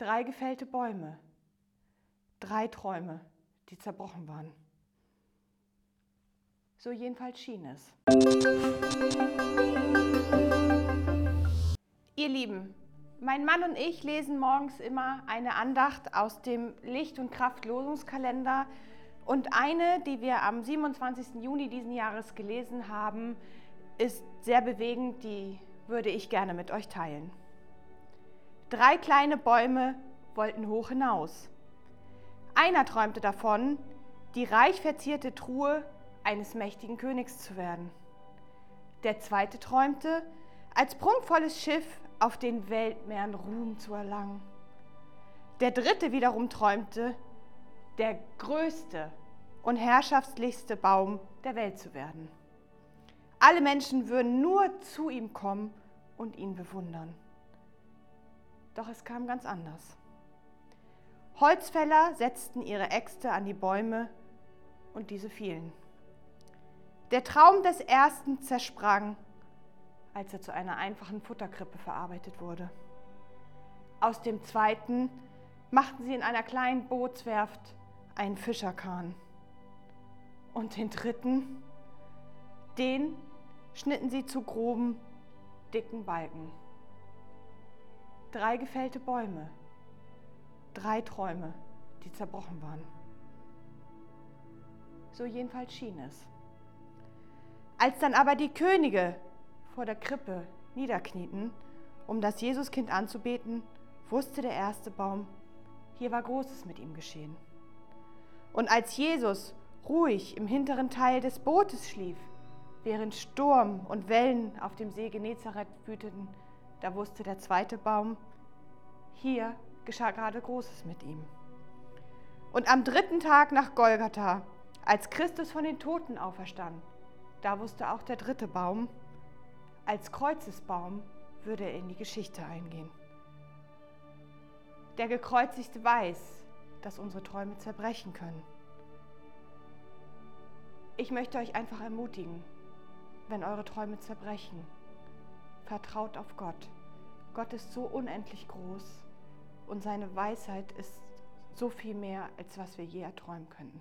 Drei gefällte Bäume. Drei Träume, die zerbrochen waren. So jedenfalls schien es. Ihr Lieben, mein Mann und ich lesen morgens immer eine Andacht aus dem Licht- und Kraftlosungskalender und eine, die wir am 27. Juni diesen Jahres gelesen haben, ist sehr bewegend, die würde ich gerne mit euch teilen. Drei kleine Bäume wollten hoch hinaus. Einer träumte davon, die reich verzierte Truhe eines mächtigen Königs zu werden. Der zweite träumte, als prunkvolles Schiff auf den Weltmeeren Ruhm zu erlangen. Der dritte wiederum träumte, der größte und herrschaftlichste Baum der Welt zu werden. Alle Menschen würden nur zu ihm kommen und ihn bewundern. Doch es kam ganz anders. Holzfäller setzten ihre Äxte an die Bäume und diese fielen. Der Traum des ersten zersprang, als er zu einer einfachen Futterkrippe verarbeitet wurde. Aus dem zweiten machten sie in einer kleinen Bootswerft einen Fischerkahn. Und den dritten, den schnitten sie zu groben, dicken Balken. Drei gefällte Bäume, drei Träume, die zerbrochen waren. So jedenfalls schien es. Als dann aber die Könige vor der Krippe niederknieten, um das Jesuskind anzubeten, wusste der erste Baum, hier war Großes mit ihm geschehen. Und als Jesus ruhig im hinteren Teil des Bootes schlief, während Sturm und Wellen auf dem See Genezareth wüteten, da wusste der zweite Baum, hier geschah gerade Großes mit ihm. Und am dritten Tag nach Golgatha, als Christus von den Toten auferstand, da wusste auch der dritte Baum, als Kreuzesbaum würde er in die Geschichte eingehen. Der Gekreuzigte weiß, dass unsere Träume zerbrechen können. Ich möchte euch einfach ermutigen, wenn eure Träume zerbrechen, vertraut auf Gott. Gott ist so unendlich groß und seine Weisheit ist so viel mehr, als was wir je erträumen könnten.